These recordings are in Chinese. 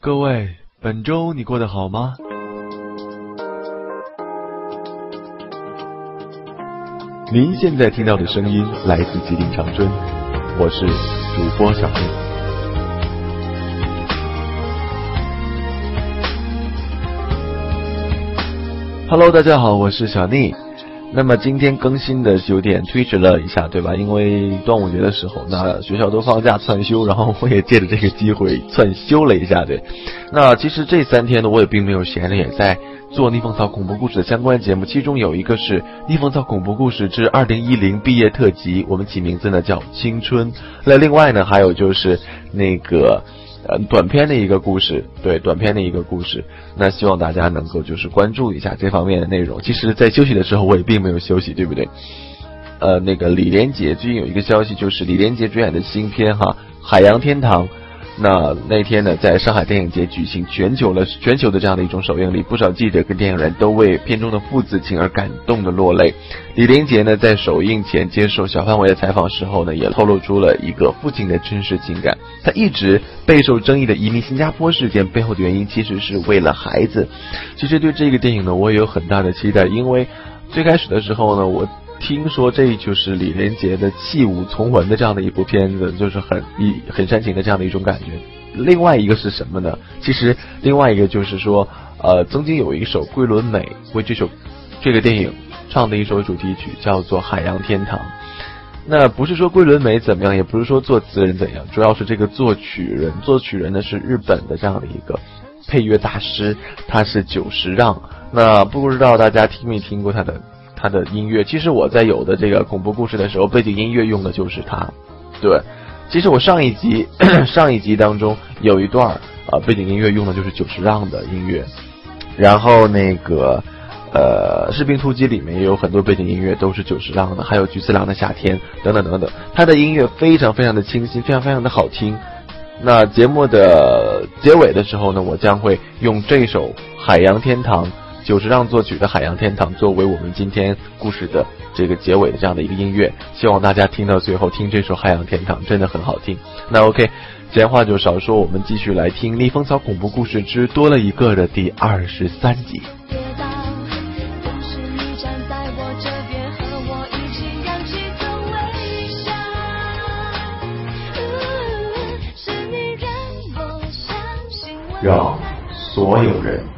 各位，本周你过得好吗？您现在听到的声音来自吉林长春，我是主播小丽。Hello，大家好，我是小丽。那么今天更新的有点推迟了一下，对吧？因为端午节的时候，那学校都放假窜休，然后我也借着这个机会窜休了一下，对。那其实这三天呢，我也并没有闲着，也在做逆风草恐怖故事的相关节目，其中有一个是逆风草恐怖故事之二零一零毕业特辑，我们起名字呢叫青春。那另外呢，还有就是那个。呃，短片的一个故事，对，短片的一个故事。那希望大家能够就是关注一下这方面的内容。其实，在休息的时候，我也并没有休息，对不对？呃，那个李连杰最近有一个消息，就是李连杰主演的新片哈，《海洋天堂》。那那天呢，在上海电影节举行全球了全球的这样的一种首映礼，不少记者跟电影人都为片中的父子情而感动的落泪。李连杰呢，在首映前接受小范围的采访时候呢，也透露出了一个父亲的真实情感。他一直备受争议的移民新加坡事件背后的原因，其实是为了孩子。其实对这个电影呢，我也有很大的期待，因为最开始的时候呢，我。听说这就是李连杰的弃武从文的这样的一部片子，就是很一很煽情的这样的一种感觉。另外一个是什么呢？其实另外一个就是说，呃，曾经有一首桂纶镁为这首这个电影唱的一首主题曲，叫做《海洋天堂》。那不是说桂纶镁怎么样，也不是说作词人怎样，主要是这个作曲人，作曲人呢是日本的这样的一个配乐大师，他是久石让。那不知道大家听没听过他的？他的音乐，其实我在有的这个恐怖故事的时候，背景音乐用的就是他。对，其实我上一集 上一集当中有一段啊，背景音乐用的就是久石让的音乐。然后那个呃，士兵突击里面也有很多背景音乐都是久石让的，还有菊次郎的夏天等等等等。他的音乐非常非常的清新，非常非常的好听。那节目的结尾的时候呢，我将会用这首《海洋天堂》。久石让作曲的《海洋天堂》作为我们今天故事的这个结尾的这样的一个音乐，希望大家听到最后听这首《海洋天堂》真的很好听。那 OK，闲话就少说，我们继续来听《逆风草恐怖故事之多了一个》的第二十三集。让所有人。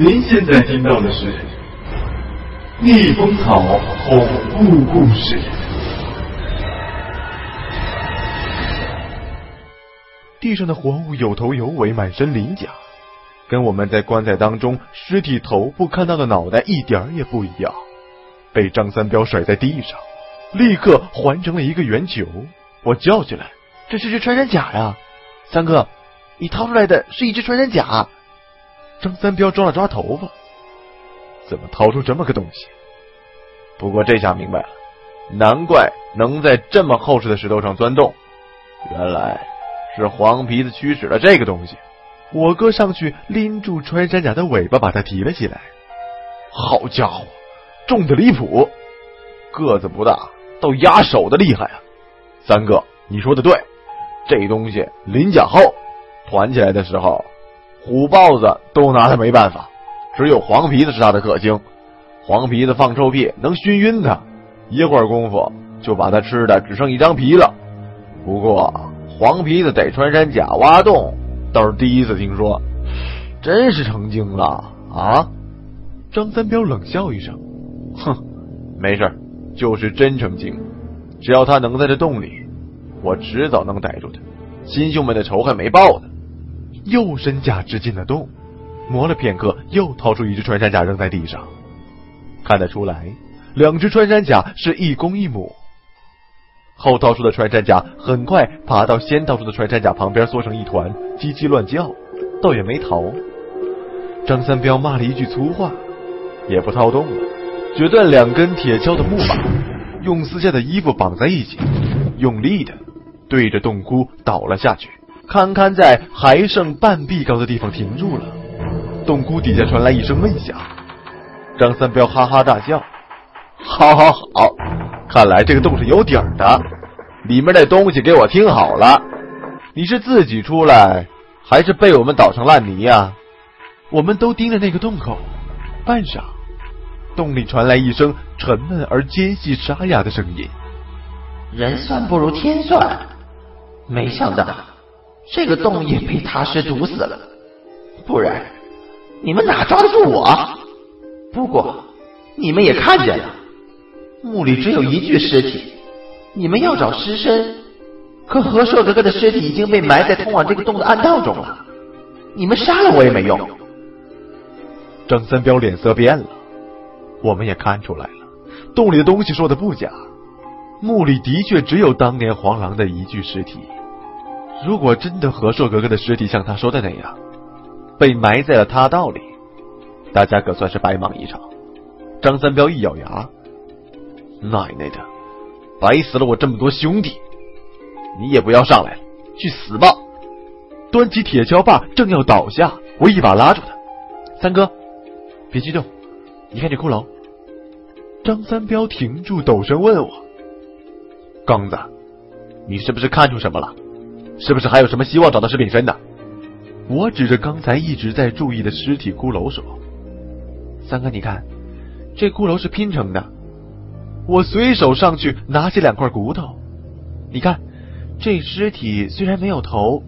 您现在听到的是《逆风草恐怖故事》。地上的活物有头有尾，满身鳞甲，跟我们在棺材当中尸体头部看到的脑袋一点儿也不一样，被张三彪甩在地上，立刻环成了一个圆球。我叫起来：“这是只穿山甲呀！三哥，你掏出来的是一只穿山甲。”张三彪抓了抓头发，怎么掏出这么个东西？不过这下明白了，难怪能在这么厚实的石头上钻洞，原来是黄皮子驱使了这个东西。我哥上去拎住穿山甲的尾巴，把它提了起来。好家伙，重的离谱，个子不大，倒压手的厉害啊！三哥，你说的对，这东西鳞甲厚，团起来的时候，虎豹子都拿他没办法，只有黄皮子是他的克星。黄皮子放臭屁能熏晕他，一会儿功夫就把他吃的只剩一张皮了。不过黄皮子逮穿山甲挖洞。倒是第一次听说，真是成精了啊！张三彪冷笑一声，哼，没事就是真成精。只要他能在这洞里，我迟早能逮住他。亲兄们的仇还没报呢。又身甲直进了洞，磨了片刻，又掏出一只穿山甲扔在地上。看得出来，两只穿山甲是一公一母。后掏出的穿山甲很快爬到先掏出的穿山甲旁边，缩成一团，叽叽乱叫，倒也没逃。张三彪骂了一句粗话，也不掏洞了，决断两根铁锹的木把，用撕下的衣服绑在一起，用力的对着洞窟倒了下去，堪堪在还剩半臂高的地方停住了。洞窟底下传来一声闷响，张三彪哈哈大笑：“好好好！”看来这个洞是有底儿的，里面那东西给我听好了，你是自己出来，还是被我们捣成烂泥呀？我们都盯着那个洞口，半晌，洞里传来一声沉闷而尖细沙哑的声音：“人算不如天算，没想到这个洞也被踏尸堵死了，不然你们哪抓得住我？不过你们也看见了。”墓里只有一具尸体，你们要找尸身，可和硕哥哥的尸体已经被埋在通往这个洞的暗道中了，你们杀了我也没用。张三彪脸色变了，我们也看出来了，洞里的东西说的不假，墓里的确只有当年黄狼的一具尸体。如果真的和硕格格的尸体像他说的那样，被埋在了他道里，大家可算是白忙一场。张三彪一咬牙。奶奶的，白死了我这么多兄弟！你也不要上来了，去死吧！端起铁锹把，正要倒下，我一把拉住他。三哥，别激动，你看这骷髅。张三彪停住，陡声问我：“刚子，你是不是看出什么了？是不是还有什么希望找到石炳生的？”我指着刚才一直在注意的尸体骷髅说：“三哥，你看，这骷髅是拼成的。”我随手上去拿起两块骨头，你看，这尸体虽然没有头，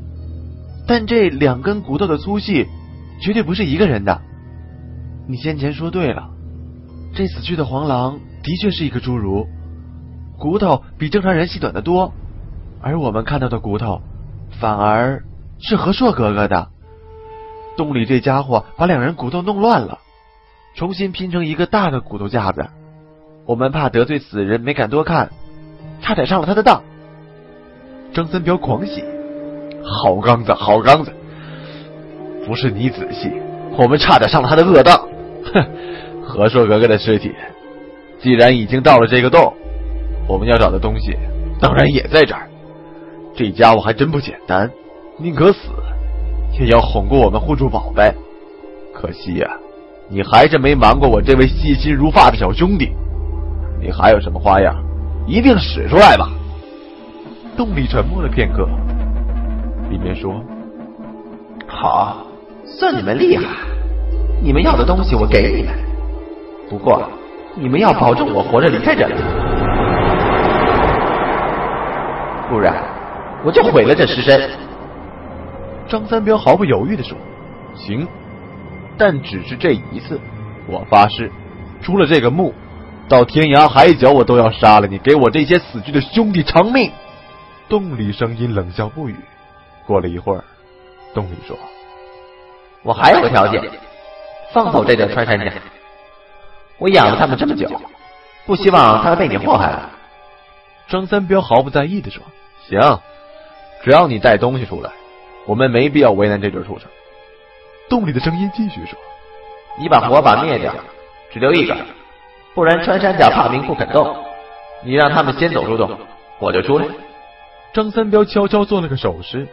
但这两根骨头的粗细绝对不是一个人的。你先前说对了，这死去的黄狼的确是一个侏儒，骨头比正常人细短的多，而我们看到的骨头反而是和硕哥哥的。洞里这家伙把两人骨头弄乱了，重新拼成一个大的骨头架子。我们怕得罪死人，没敢多看，差点上了他的当。张三彪狂喜：“好刚子，好刚子！不是你仔细，我们差点上了他的恶当。哼，和硕哥哥的尸体，既然已经到了这个洞，我们要找的东西当然也在这儿。这家伙还真不简单，宁可死，也要哄过我们护住宝贝。可惜呀，你还是没瞒过我这位细心如发的小兄弟。”你还有什么花样？一定使出来吧！洞里沉默了片刻，里面说：“好，算你们厉害。你们要的东西我给你们，不过你们要保证我活着离开这里，不然我就毁了这尸身。”张三彪毫不犹豫的说：“行，但只是这一次，我发誓，出了这个墓。”到天涯海角，我都要杀了你，给我这些死去的兄弟偿命！洞里声音冷笑不语。过了一会儿，洞里说：“我还有个条件，放走这对穿山甲。我养了他们这么久，不希望他们被你祸害了。张三彪毫不在意的说：“行，只要你带东西出来，我们没必要为难这对畜生。”洞里的声音继续说：“你把火把灭掉，只留一个，不然穿山甲怕明不肯动。你让他们先走出洞，我就出来。”张三彪悄悄做了个手势，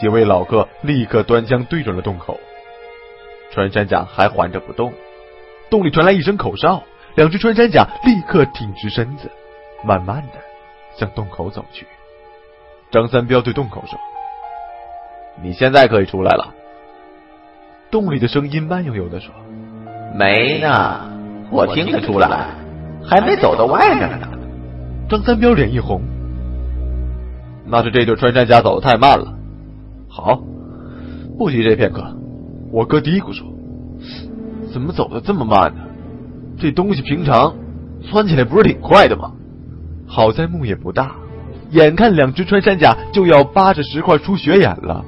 几位老客立刻端枪对准了洞口。穿山甲还缓着不动。洞里传来一声口哨，两只穿山甲立刻挺直身子，慢慢的向洞口走去。张三彪对洞口说：“你现在可以出来了。”洞里的声音慢悠悠的说：“没呢，我听得出来，还没走到外面呢。”张三彪脸一红：“那是这对穿山甲走的太慢了。”好，不急这片刻。我哥嘀咕说。怎么走的这么慢呢？这东西平常窜起来不是挺快的吗？好在墓也不大，眼看两只穿山甲就要扒着石块出血眼了。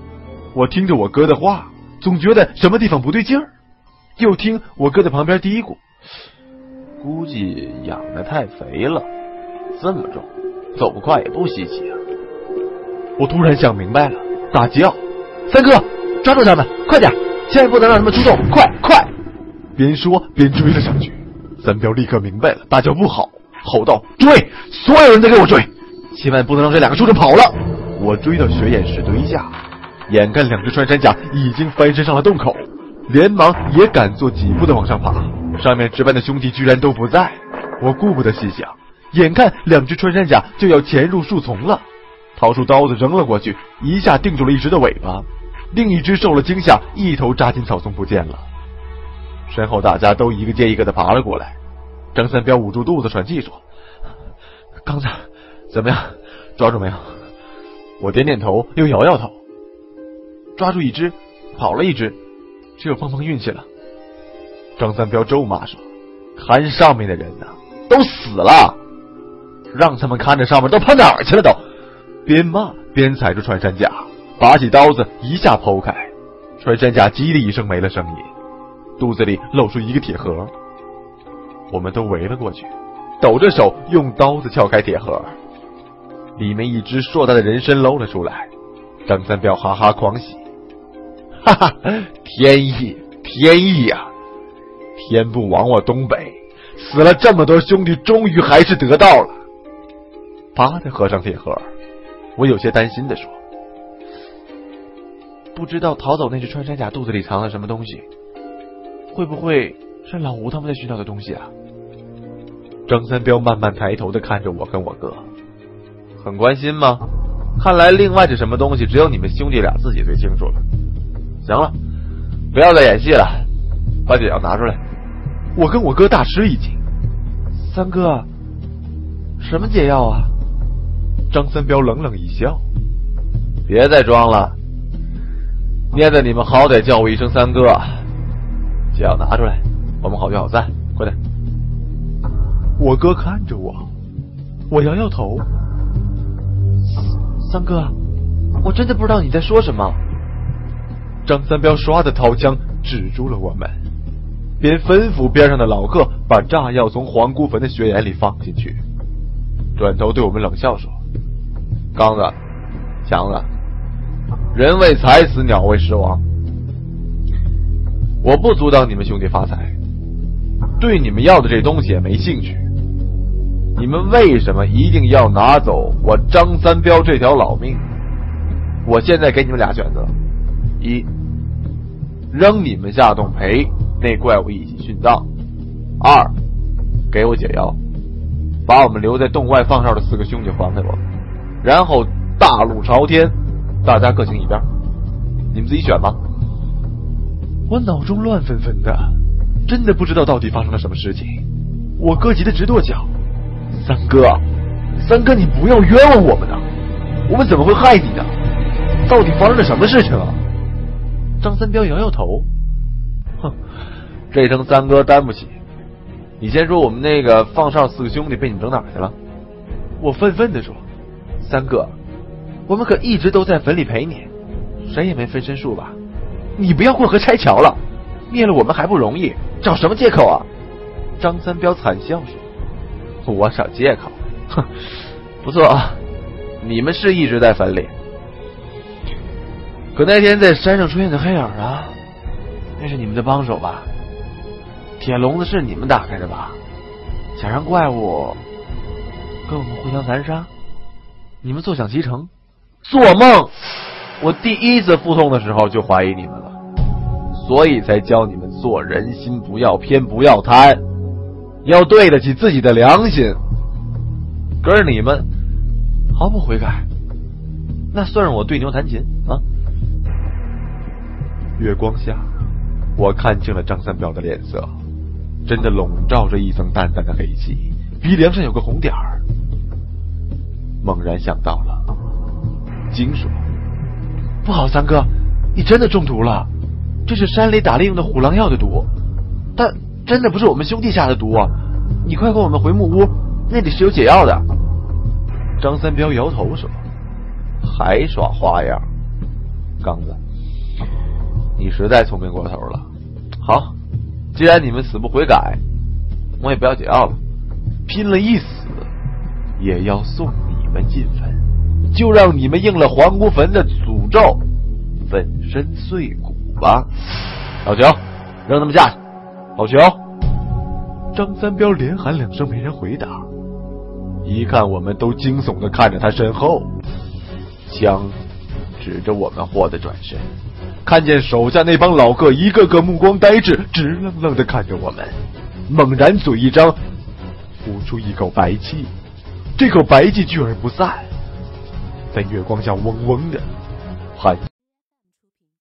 我听着我哥的话，总觉得什么地方不对劲儿。又听我哥在旁边嘀咕：“估计养的太肥了，这么重，走不快也不稀奇啊。”我突然想明白了，大叫：“三哥，抓住他们，快点！千万不能让他们出动，快快！”边说边追了上去，三彪立刻明白了，大叫不好，吼道：“追！所有人都给我追！千万不能让这两个畜生跑了！”我追到雪眼石堆下，眼看两只穿山甲已经翻身上了洞口，连忙也敢做几步的往上爬。上面值班的兄弟居然都不在，我顾不得细想，眼看两只穿山甲就要潜入树丛了，掏出刀子扔了过去，一下定住了一只的尾巴，另一只受了惊吓，一头扎进草丛不见了。身后大家都一个接一个的爬了过来，张三彪捂住肚子喘气说：“刚才怎么样？抓住没有？”我点点头，又摇摇头。抓住一只，跑了一只，只有碰碰运气了。张三彪咒骂说：“看上面的人呢，都死了，让他们看着上面都跑哪儿去了？”都边骂边踩住穿山甲，拔起刀子一下剖开，穿山甲“叽”的一声没了声音。肚子里露出一个铁盒，我们都围了过去，抖着手用刀子撬开铁盒，里面一只硕大的人参露了出来。张三彪哈哈狂喜，哈哈，天意，天意呀！天不亡我东北，死了这么多兄弟，终于还是得到了。啪的合上铁盒，我有些担心的说：“不知道逃走那只穿山甲肚子里藏了什么东西。”会不会是老吴他们在寻找的东西啊？张三彪慢慢抬头的看着我跟我哥，很关心吗？看来另外是什么东西，只有你们兄弟俩自己最清楚了。行了，不要再演戏了，把解药拿出来。我跟我哥大吃一惊。三哥，什么解药啊？张三彪冷冷一笑，别再装了，念在你们好歹叫我一声三哥。解药拿出来，我们好聚好散，快点！我哥看着我，我摇摇头。三哥，我真的不知道你在说什么。张三彪唰的掏枪指住了我们，边吩咐边上的老客把炸药从黄姑坟的雪眼里放进去，转头对我们冷笑说：“刚子，强子，人为财死，鸟为食亡。”我不阻挡你们兄弟发财，对你们要的这东西也没兴趣。你们为什么一定要拿走我张三彪这条老命？我现在给你们俩选择：一，扔你们下洞陪那怪物一起殉葬；二，给我解药，把我们留在洞外放哨的四个兄弟还给我，然后大路朝天，大家各行一边。你们自己选吧。我脑中乱纷纷的，真的不知道到底发生了什么事情。我哥急得直跺脚：“三哥，三哥，你不要冤枉我们呐！我们怎么会害你呢？到底发生了什么事情啊？”张三彪摇摇头：“哼，这声三哥担不起。你先说，我们那个放哨四个兄弟被你整哪去了？”我愤愤的说：“三哥，我们可一直都在坟里陪你，谁也没分身术吧？”你不要过河拆桥了，灭了我们还不容易，找什么借口啊？张三彪惨笑说：“我找借口？哼，不错啊，你们是一直在坟里。可那天在山上出现的黑影啊，那是你们的帮手吧？铁笼子是你们打开的吧？想让怪物跟我们互相残杀？你们坐享其成？做梦！我第一次腹痛的时候就怀疑你们了，所以才教你们做人心不要偏，不要贪。”要对得起自己的良心，可是你们毫不悔改，那算是我对牛弹琴啊！月光下，我看清了张三彪的脸色，真的笼罩着一层淡淡的黑气，鼻梁上有个红点儿。猛然想到了，惊说：“不好，三哥，你真的中毒了！这是山里打猎用的虎狼药的毒，但……”真的不是我们兄弟下的毒啊！你快跟我们回木屋，那里是有解药的。张三彪摇头说：“还耍花样，刚子，你实在聪明过头了。好，既然你们死不悔改，我也不要解药了，拼了一死也要送你们进坟，就让你们应了黄姑坟的诅咒，粉身碎骨吧。老九，扔他们下去。”老裘，张三彪连喊两声，没人回答。一看，我们都惊悚的看着他身后，枪指着我们，霍的转身，看见手下那帮老个一个个目光呆滞，直愣愣的看着我们，猛然嘴一张，呼出一口白气，这口白气聚而不散，在月光下嗡嗡的，喊。